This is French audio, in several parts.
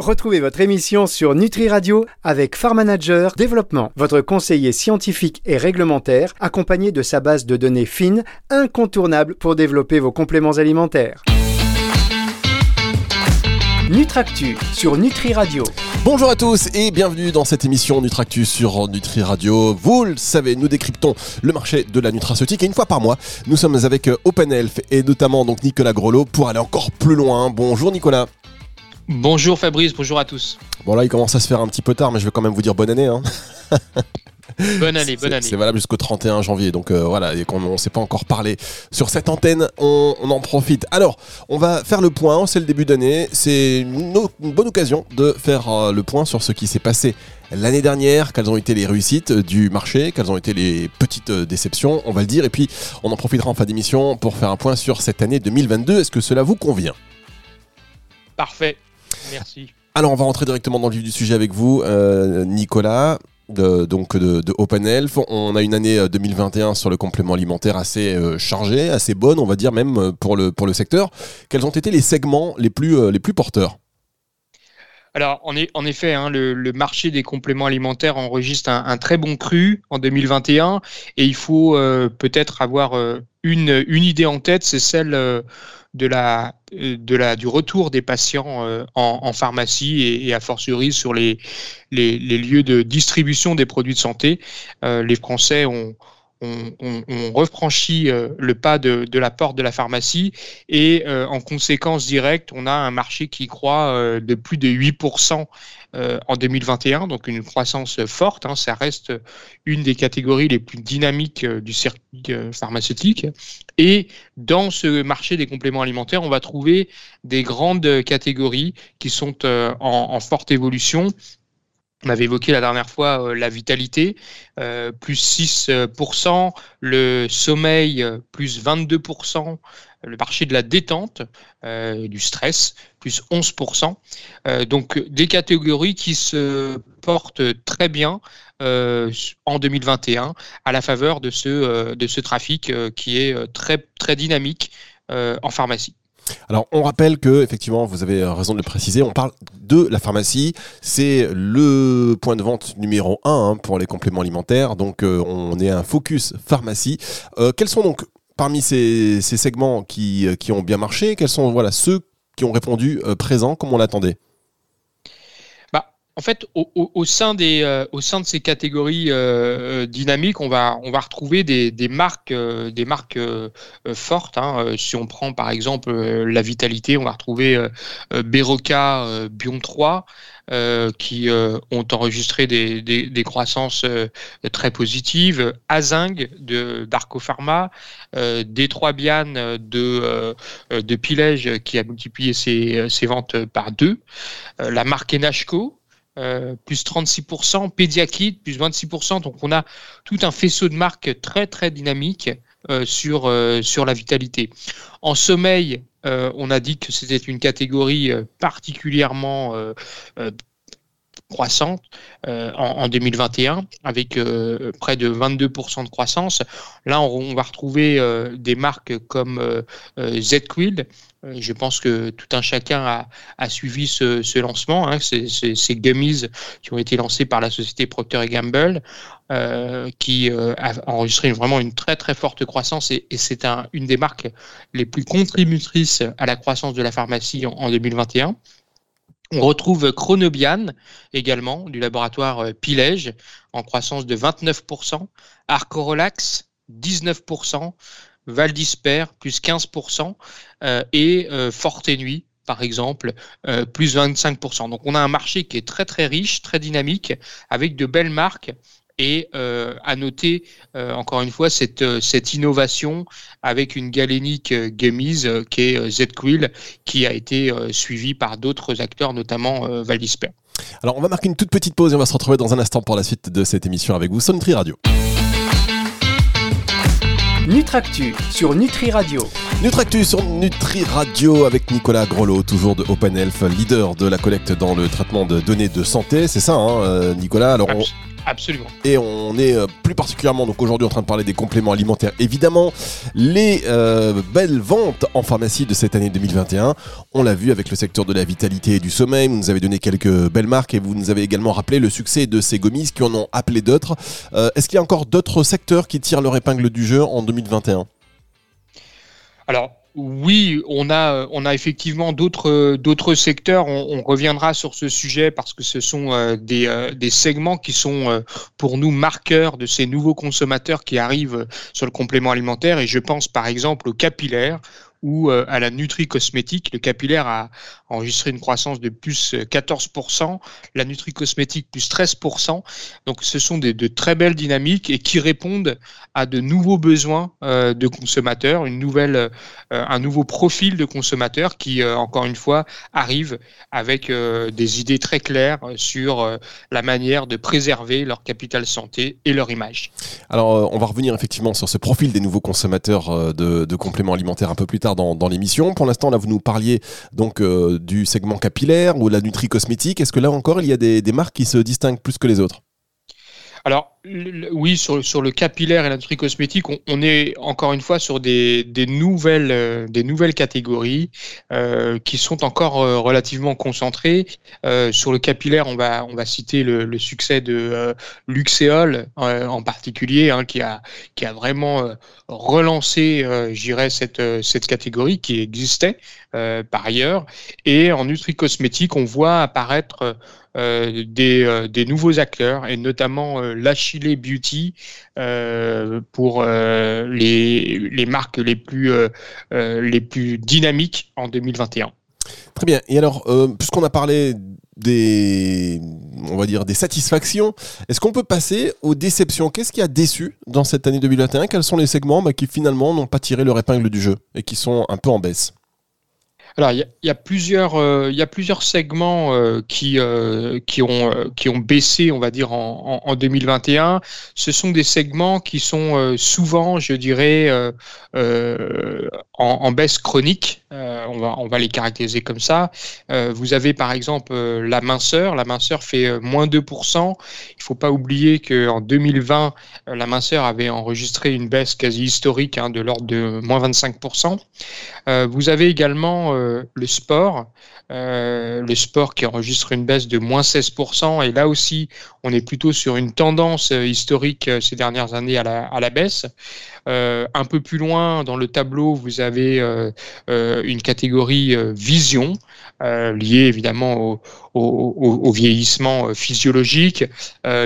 Retrouvez votre émission sur Nutri Radio avec Farm Manager Développement, votre conseiller scientifique et réglementaire, accompagné de sa base de données fines, incontournable pour développer vos compléments alimentaires. Nutractu sur Nutri Radio. Bonjour à tous et bienvenue dans cette émission Nutractus sur Nutri Radio. Vous le savez, nous décryptons le marché de la nutraceutique et une fois par mois, nous sommes avec Open Health et notamment donc Nicolas Grelot pour aller encore plus loin. Bonjour Nicolas. Bonjour Fabrice, bonjour à tous. Bon là il commence à se faire un petit peu tard mais je vais quand même vous dire bonne année. Hein. Bonne année, bonne année. C'est valable jusqu'au 31 janvier, donc euh, voilà, et comme on ne s'est pas encore parlé sur cette antenne, on, en profite. Alors, on va faire le point, c'est le début d'année, c'est une, bonne occasion de faire euh, le point sur ce qui s'est passé l'année dernière, quelles ont été les réussites du marché, quelles ont été les petites euh, déceptions, on va le dire, et puis on en profitera en fin d'émission pour faire un point sur cette année 2022. Est-ce que cela vous convient? Parfait, merci. Alors on va rentrer directement dans le vif du sujet avec vous, Nicolas de, donc de, Open Health. On a une année 2021 euh, sur le complément alimentaire assez euh, chargée, assez bonne, on va dire même euh, pour le, pour le secteur. Quels ont été les segments les plus, les plus porteurs? Alors, en, en effet, hein, le, marché des compléments alimentaires enregistre un, très bon cru en 2021 et il faut peut-être avoir une, une idée en tête, c'est celle de la, de la, du retour des patients euh, en, pharmacie et, et, a fortiori sur les, les, lieux de distribution des produits de santé. Euh, les Français ont, on, on, on refranchit euh, le pas de, de, la porte de la pharmacie et en conséquence directe, on a un marché qui croît de plus de 8% euh, en 2021, donc une croissance forte. Hein, ça reste une des catégories les plus dynamiques euh, du circuit euh, pharmaceutique. Et dans ce marché des compléments alimentaires, on va trouver des grandes catégories qui sont en, forte évolution. On avait évoqué la dernière fois la vitalité, plus 6%, le sommeil, plus 22%, le marché de la détente, euh, du stress, plus 11%. Euh, donc des catégories qui se portent très bien euh, en 2021 à la faveur de ce, de ce trafic qui est très, très dynamique en pharmacie. Alors, on rappelle que, effectivement, vous avez raison de le préciser, on parle de la pharmacie. C'est le point de vente numéro un hein, pour les compléments alimentaires. Donc, on est un focus pharmacie. quels sont donc parmi ces, segments qui, euh, ont bien marché, quels sont voilà, ceux qui ont répondu euh, présents? Comme on l'attendait? En fait, au, sein des, euh, au sein de ces catégories dynamiques, on va, on va retrouver des, marques, fortes. Hein. Si on prend par exemple la vitalité, on va retrouver Beroca Bion 3, euh, qui euh, ont enregistré des, croissances euh, très positives. Azing de d'Arco Pharma, Détroit Bian de, de Pilège qui a multiplié ses, ventes par deux, la marque Enashco, plus 36%, Pediakit, plus 26%. Donc on a tout un faisceau de marques très très dynamique sur, sur la vitalité. En sommeil, euh, on a dit que c'était une catégorie euh, particulièrement euh, croissante en, 2021 avec près de 22% de croissance. Là, on, va retrouver des marques comme Z-Quill. Je pense que tout un chacun a, suivi ce, lancement. Hein. ces gummies qui ont été lancés par la société Procter Gamble. Euh, qui euh, a enregistré vraiment une très très forte croissance et, c'est un, une des marques les plus contributrices à la croissance de la pharmacie en, 2021. On retrouve Chronobian également du laboratoire euh, Pilège en croissance de 29%, Arcorolax 19%, Valdisper plus 15% et Forte Nuit par exemple, plus 25%. Donc on a un marché qui est très très riche, très dynamique, avec de belles marques et euh, à noter euh, encore une fois cette, euh, cette innovation avec une galénique gummies qui est Z-Quill qui a été suivie par d'autres acteurs, notamment Valdisper. Alors on va marquer une toute petite pause et on va se retrouver dans un instant pour la suite de cette émission avec vous Nutri Radio. Nutractu sur Nutri Radio. Nutractus sur Nutri Radio avec Nicolas Grolot, toujours de Open Health, leader de la collecte dans le traitement de données de santé. C'est ça, hein, euh, Nicolas Alors, Absolument. Et on est euh, plus particulièrement donc aujourd'hui en train de parler des compléments alimentaires. Évidemment, les euh, belles ventes en pharmacie de cette année 2021, on l'a vu avec le secteur de la vitalité et du sommeil. Vous nous avez donné quelques belles marques et vous nous avez également rappelé le succès de ces gommises qui en ont appelé d'autres. Euh, est-ce qu'il y a encore d'autres secteurs qui tirent leur épingle du jeu en 2021 Alors, oui, on a, effectivement d'autres, secteurs. On, reviendra sur ce sujet parce que ce sont euh, des, euh, des, segments qui sont euh, pour nous marqueurs de ces nouveaux consommateurs qui arrivent sur le complément alimentaire. Et je pense par exemple au capillaire ou à la nutri-cosmétique. Le capillaire a enregistré une croissance de plus 14%, la nutri-cosmétique plus 13%. Donc ce sont des, de très belles dynamiques et qui répondent à de nouveaux besoins de consommateurs, une nouvelle euh, un nouveau profil de consommateur qui, euh, encore une fois, arrive avec euh, des idées très claires sur la manière de préserver leur capital santé et leur image. Alors, on va revenir effectivement sur ce profil des nouveaux consommateurs de, compléments alimentaires un peu plus tard dans, l'émission. Pour l'instant, là, vous nous parliez donc du segment capillaire ou de la nutri cosmétique. Est-ce que là encore, il y a des marques qui se distinguent plus que les autres? Alors oui, sur, sur, le capillaire et l'industrie cosmétique, on, est encore une fois sur des, des nouvelles, euh, des nouvelles catégories euh, qui sont encore euh, relativement concentrées. sur le capillaire, on va, on va citer le, le succès de Luxéol en particulier, hein, qui, a, qui a vraiment relancé, j'irais, cette, cette catégorie qui existait par ailleurs. Et en nutri cosmétique, on voit apparaître des, euh, des, nouveaux acteurs et notamment euh, l'Achille Beauty pour les, les, marques les plus, les plus dynamiques en 2021. Très bien. Et alors, puisqu'on a parlé des, on va dire, des satisfactions. Est-ce qu'on peut passer aux déceptions? Qu'est-ce qui a déçu dans cette année 2021 Quels sont les segments bah, qui finalement n'ont pas tiré leur épingle du jeu et qui sont un peu en baisse? Alors, il y, a plusieurs, euh, il y a plusieurs segments euh, qui, euh, qui, ont, baissé, on va dire, en, en, 2021. Ce sont des segments qui sont souvent, je dirais, en, baisse chronique. on, va, on va les caractériser comme ça. vous avez, par exemple, la minceur. La minceur fait moins 2%. Il ne faut pas oublier qu'en 2020, la minceur avait enregistré une baisse quasi historique hein, de l'ordre de moins 25%. vous avez également euh, le sport, euh, le sport qui enregistre une baisse de moins 16%, et là aussi, on est plutôt sur une tendance euh, historique ces dernières années à la, à la baisse. un peu plus loin dans le tableau, vous avez une catégorie vision, liée évidemment au, au, vieillissement physiologique,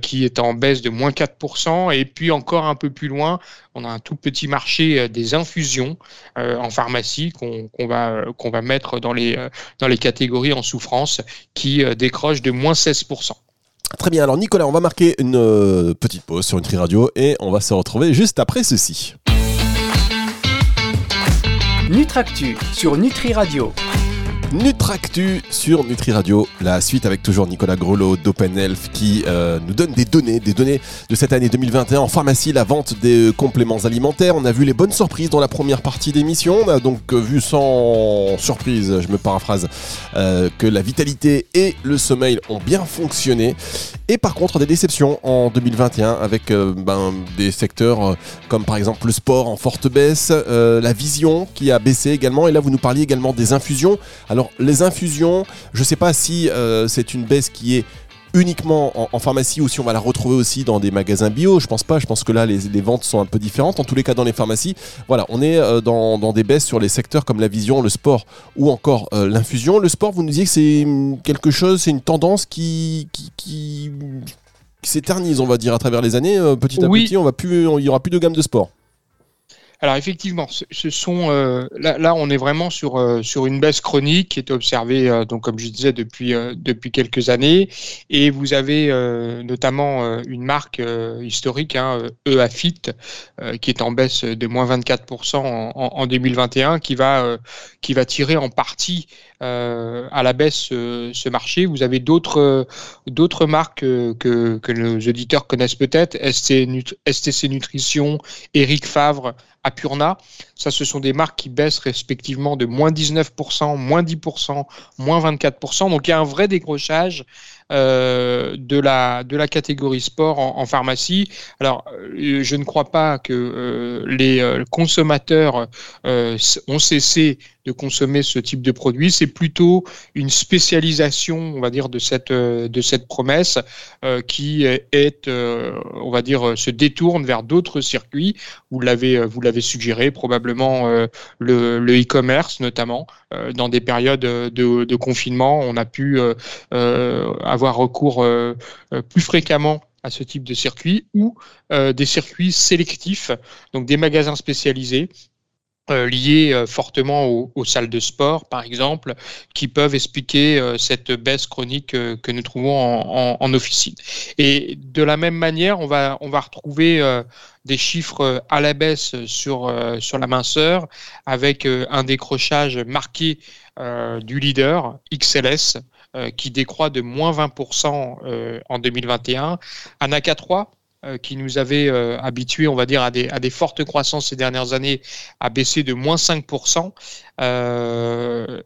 qui est en baisse de moins 4%, et puis encore un peu plus loin, on a un tout petit marché des infusions en pharmacie qu'on va, qu'on va mettre dans les, euh, dans les catégories en souffrance qui euh, décrochent de moins 16%. Très bien, alors Nicolas, on va marquer une euh, petite pause sur Nutri Radio et on va se retrouver juste après ceci. Nutractu sur Nutri Radio. Nutractu sur Nutri Radio, la suite avec toujours Nicolas Grelot d'Open Health qui euh, nous donne des données, des données de cette année 2021 en pharmacie, la vente des compléments alimentaires. On a vu les bonnes surprises dans la première partie d'émission. On a donc vu sans surprise, je me paraphrase, euh, que la vitalité et le sommeil ont bien fonctionné. Et par contre, des déceptions en 2021 avec euh, ben, des secteurs comme par exemple le sport en forte baisse, la vision qui a baissé également. Et là, vous nous parliez également des infusions. Les infusions, je ne sais pas si euh, c'est une baisse qui est uniquement en, pharmacie ou si on va la retrouver aussi dans des magasins bio. Je pense pas. Je pense que là, les, ventes sont un peu différentes. En tous les cas, dans les pharmacies, voilà, on est euh, dans, des baisses sur les secteurs comme la vision, le sport ou encore euh, l'infusion. Le sport, vous nous disiez que c'est quelque chose, c'est une tendance qui, qui, s'éternise, on va dire, à travers les années. petit à petit, on va plus, il y aura plus de gamme de sport. Alors effectivement, ce sont euh, là, là, on est vraiment sur euh, sur une baisse chronique qui est observée euh, donc comme je disais depuis depuis quelques années et vous avez notamment une marque historique hein, EAFIT qui est en baisse de moins 24% en, en, 2021 qui va qui va tirer en partie à la baisse ce marché. Vous avez d'autres d'autres marques que, que nos auditeurs connaissent peut-être, STC Nutrition, Eric Favre, Apurna. Ça, ce sont des marques qui baissent respectivement de moins 19%, moins 10%, moins 24%. Donc il y a un vrai décrochage euh, de, la, de la catégorie sport en, pharmacie. Alors, euh, je ne crois pas que euh, les consommateurs ont cessé de consommer ce type de produit. C'est plutôt une spécialisation, on va dire, de cette, de cette promesse qui est, on va dire, se détourne vers d'autres circuits. Vous l'avez, vous l'avez suggéré, probablement le, e-commerce notamment. dans des périodes de, de, confinement, on a pu avoir recours euh, euh, plus fréquemment à ce type de circuit ou euh, des circuits sélectifs, donc des magasins spécialisés liés fortement aux, salles de sport, par exemple, qui peuvent expliquer cette baisse chronique que nous trouvons en, officine. Et de la même manière, on va, on va retrouver des chiffres à la baisse sur, sur la minceur, avec un décrochage marqué du leader, XLS, euh, qui décroît de moins 20% euh, en 2021. Anaca 3, euh, qui nous avait habitués, on va dire, à des, fortes croissances ces dernières années, a baissé de moins 5%.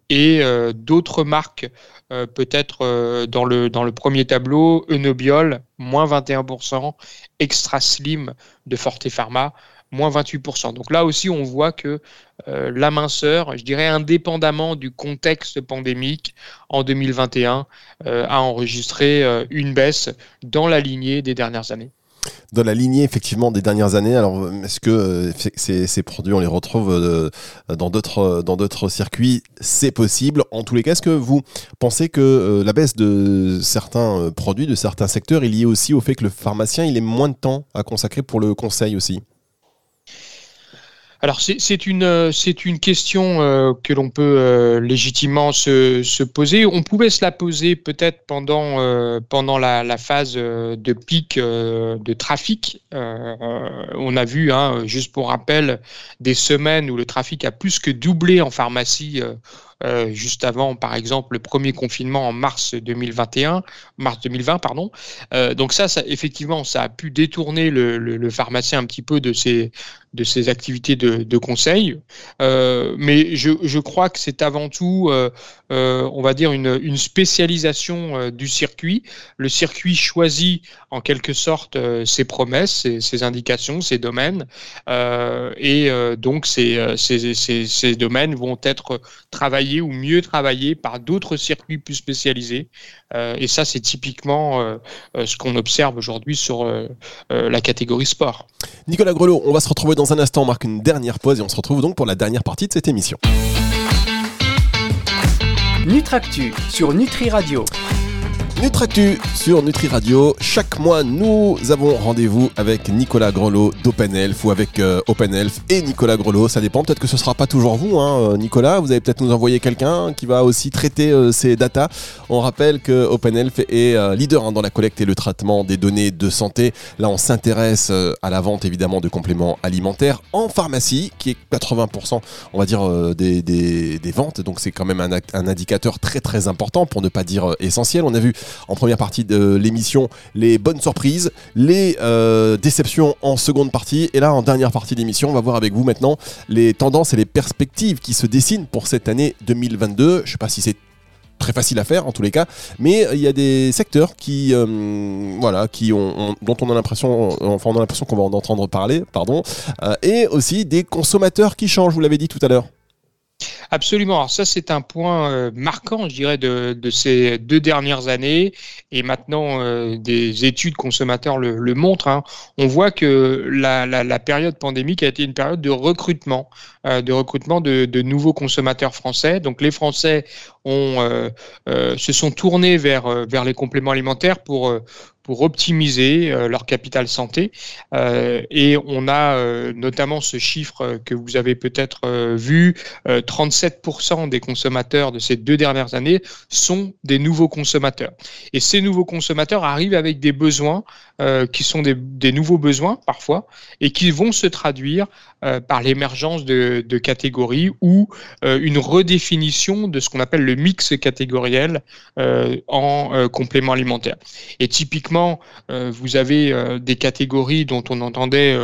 et d'autres marques, peut-être dans, le, premier tableau, Enobiol, moins 21%, Extra Slim de Forte Pharma, moins 28%. Donc là aussi, on voit que euh, la minceur, je dirais indépendamment du contexte pandémique, en 2021, euh, a enregistré euh, une baisse dans la lignée des dernières années dans la lignée effectivement des dernières années. Alors, est-ce que ces, produits, on les retrouve dans d'autres dans d'autres circuits? C'est possible. En tous les cas, est-ce que vous pensez que la baisse de certains produits, de certains secteurs, est liée aussi au fait que le pharmacien il ait moins de temps à consacrer pour le conseil aussi? Alors c'est une, euh, une question euh, que l'on peut euh, légitimement se, se, poser. On pouvait se la poser peut-être pendant, pendant la, phase de pic de trafic. on a vu, hein, juste pour rappel, des semaines où le trafic a plus que doublé en pharmacie juste avant, par exemple, le premier confinement en mars 2021, mars 2020, pardon. Donc ça, ça, effectivement, ça a pu détourner le, le, pharmacien un petit peu de ses, de ses activités de, conseil. Euh, mais je, crois que c'est avant tout, on va dire, une, spécialisation du circuit. Le circuit choisit en quelque sorte ses promesses, ses, indications, ses domaines. et donc, ces, ces, ces, ces domaines vont être travaillés ou mieux travaillé par d'autres circuits plus spécialisés. Euh, et ça, c'est typiquement euh, euh, ce qu'on observe aujourd'hui sur la catégorie sport. Nicolas Grelot, on va se retrouver dans un instant, on marque une dernière pause et on se retrouve donc pour la dernière partie de cette émission. Nutractu sur Nutri Radio. Nutractu sur Nutri Radio. Chaque mois, nous avons rendez-vous avec Nicolas Grelot d'Open Health ou avec euh, Open Health et Nicolas Grelot. Ça dépend. Peut-être que ce sera pas toujours vous, hein, euh, Nicolas. Vous allez peut-être nous envoyer quelqu'un qui va aussi traiter euh, ces datas. On rappelle que Open Health est leader hein, dans la collecte et le traitement des données de santé. Là, on s'intéresse à la vente évidemment de compléments alimentaires en pharmacie, qui est 80%, on va dire, des, des, des ventes. Donc, c'est quand même un, un indicateur très très important pour ne pas dire essentiel. On a vu en première partie de l'émission les bonnes surprises, les euh, déceptions en seconde partie. Et là, en dernière partie de l'émission, on va voir avec vous maintenant les tendances et les perspectives qui se dessinent pour cette année 2022. Je ne sais pas si c'est très facile à faire en tous les cas, mais il y a des secteurs qui, euh, voilà, qui ont, dont on a l'impression, enfin on a l'impression qu'on va en entendre parler, pardon, euh, et aussi des consommateurs qui changent. Vous l'avez dit tout à l'heure. Absolument. Alors ça, c'est un point euh, marquant, je dirais, de, ces deux dernières années. Et maintenant, euh, des études consommateurs le, montrent. Hein. On voit que la, période pandémique a été une période de recrutement, euh, de recrutement de, nouveaux consommateurs français. Donc les Français se sont tournés vers, vers les compléments alimentaires pour, pour optimiser leur capital santé. et on a notamment ce chiffre que vous avez peut-être vu, 37% des consommateurs de ces deux dernières années sont des nouveaux consommateurs. Et ces nouveaux consommateurs arrivent avec des besoins qui sont des, nouveaux besoins parfois et qui vont se traduire par l'émergence de, de, catégories ou une redéfinition de ce qu'on appelle le mix catégoriel euh, en euh, complément alimentaire. Et typiquement, euh, vous avez des catégories dont on entendait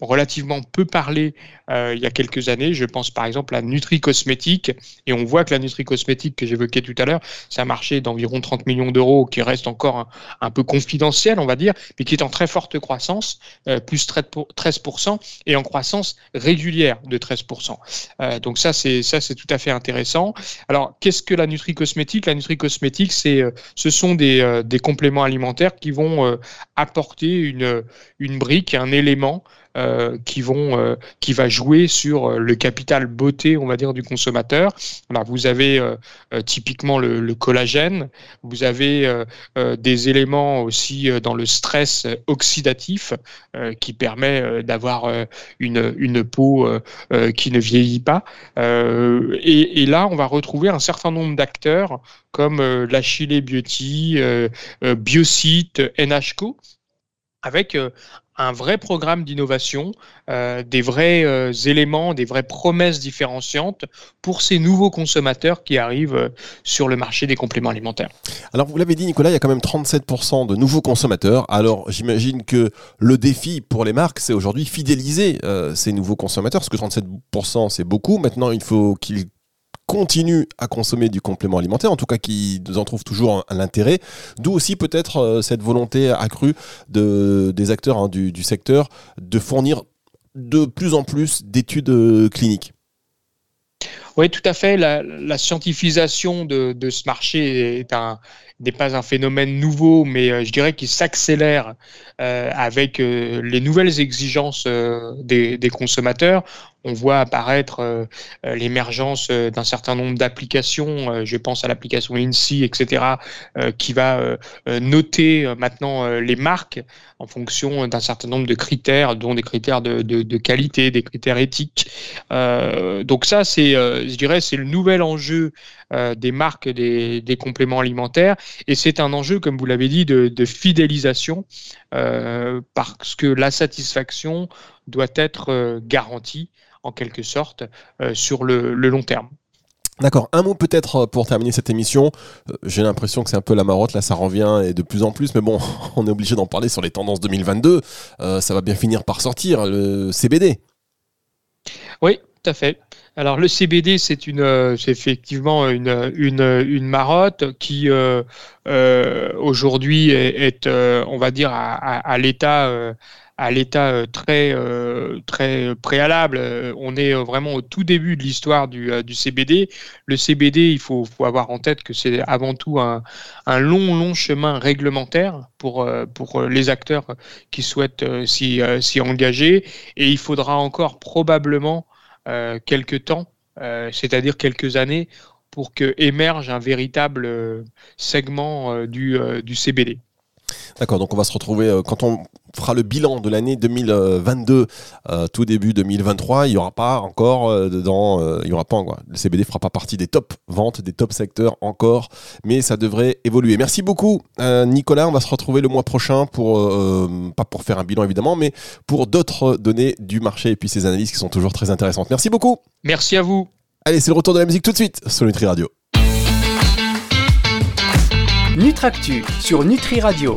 relativement peu parlé euh, il y a quelques années. Je pense par exemple à Nutri-Cosmétique, et on voit que la Nutri-Cosmétique que j'évoquais tout à l'heure, c'est un marché d'environ 30 millions d'euros qui reste encore un, peu confidentiel, on va dire, mais qui est en très forte croissance, euh, plus 13%, et en croissance régulière de 13%. Euh, donc ça, c'est ça, c'est tout à fait intéressant. Alors, qu'est-ce que la Nutri-Cosmétique La Nutri-Cosmétique, c'est, ce sont des, des compléments alimentaires qui vont apporter une, une brique, un élément euh, qui vont euh, qui va jouer sur euh, le capital beauté on va dire du consommateur. Alors vous avez typiquement le, collagène. Vous avez des éléments aussi dans le stress oxydatif qui permet d'avoir une, une peau qui ne vieillit pas. Et, là on va retrouver un certain nombre d'acteurs comme l'Achille Beauty, Biocyte, NHCO, avec un vrai programme d'innovation, euh, des vrais euh, éléments, des vraies promesses différenciantes pour ces nouveaux consommateurs qui arrivent euh, sur le marché des compléments alimentaires. Alors vous l'avez dit Nicolas, il y a quand même 37% de nouveaux consommateurs. Alors j'imagine que le défi pour les marques, c'est aujourd'hui fidéliser ces nouveaux consommateurs, parce que 37% c'est beaucoup. Maintenant, il faut qu'ils continuent à consommer du complément alimentaire, en tout cas qui en trouvent toujours un, intérêt. D'où aussi peut-être euh, cette volonté accrue de, des acteurs hein, du, secteur de fournir de plus en plus d'études euh, cliniques. Oui, tout à fait. La, scientifisation de, ce marché n'est pas un phénomène nouveau, mais euh, je dirais qu'il s'accélère avec les nouvelles exigences des, consommateurs on voit apparaître euh, euh, l'émergence euh, d'un certain nombre d'applications, je pense à l'application INSEE, etc., qui va noter maintenant les marques en fonction d'un certain nombre de critères, dont des critères de, qualité, des critères éthiques. donc ça, c'est, je dirais, c'est le nouvel enjeu des marques des, compléments alimentaires, et c'est un enjeu, comme vous l'avez dit, de fidélisation, parce que la satisfaction doit être garantie en quelque sorte euh, sur le, long terme. D'accord. Un mot peut-être euh, pour terminer cette émission. Euh, j'ai l'impression que c'est un peu la marotte, là ça revient et de plus en plus, mais bon, on est obligé d'en parler sur les tendances 2022. ça va bien finir par sortir, le CBD. Oui, tout à fait. Alors le CBD, c'est une, c'est effectivement une, une, marotte qui aujourd'hui est, on va dire, à, à l'état à l'état euh, très, euh, très préalable. Euh, on est vraiment au tout début de l'histoire du, du, CBD. Le CBD, il faut, faut avoir en tête que c'est avant tout un, un, long, long chemin réglementaire pour, pour les acteurs qui souhaitent s'y, s'y engager. Et il faudra encore probablement quelques temps, c'est-à-dire quelques années, pour que émerge un véritable segment du, du CBD. D'accord, donc on va se retrouver euh, quand on fera le bilan de l'année 2022, euh, tout début 2023, il n'y aura pas encore euh, dedans, il y aura pas encore, le CBD fera pas partie des top ventes, des top secteurs encore, mais ça devrait évoluer. Merci beaucoup Nicolas, on va se retrouver le mois prochain pour, pas pour faire un bilan évidemment, mais pour d'autres données du marché et puis ces analyses qui sont toujours très intéressantes. Merci beaucoup. Merci à vous. Allez, c'est le retour de la musique tout de suite sur Nutri Radio. Nutractu sur Nutri Radio.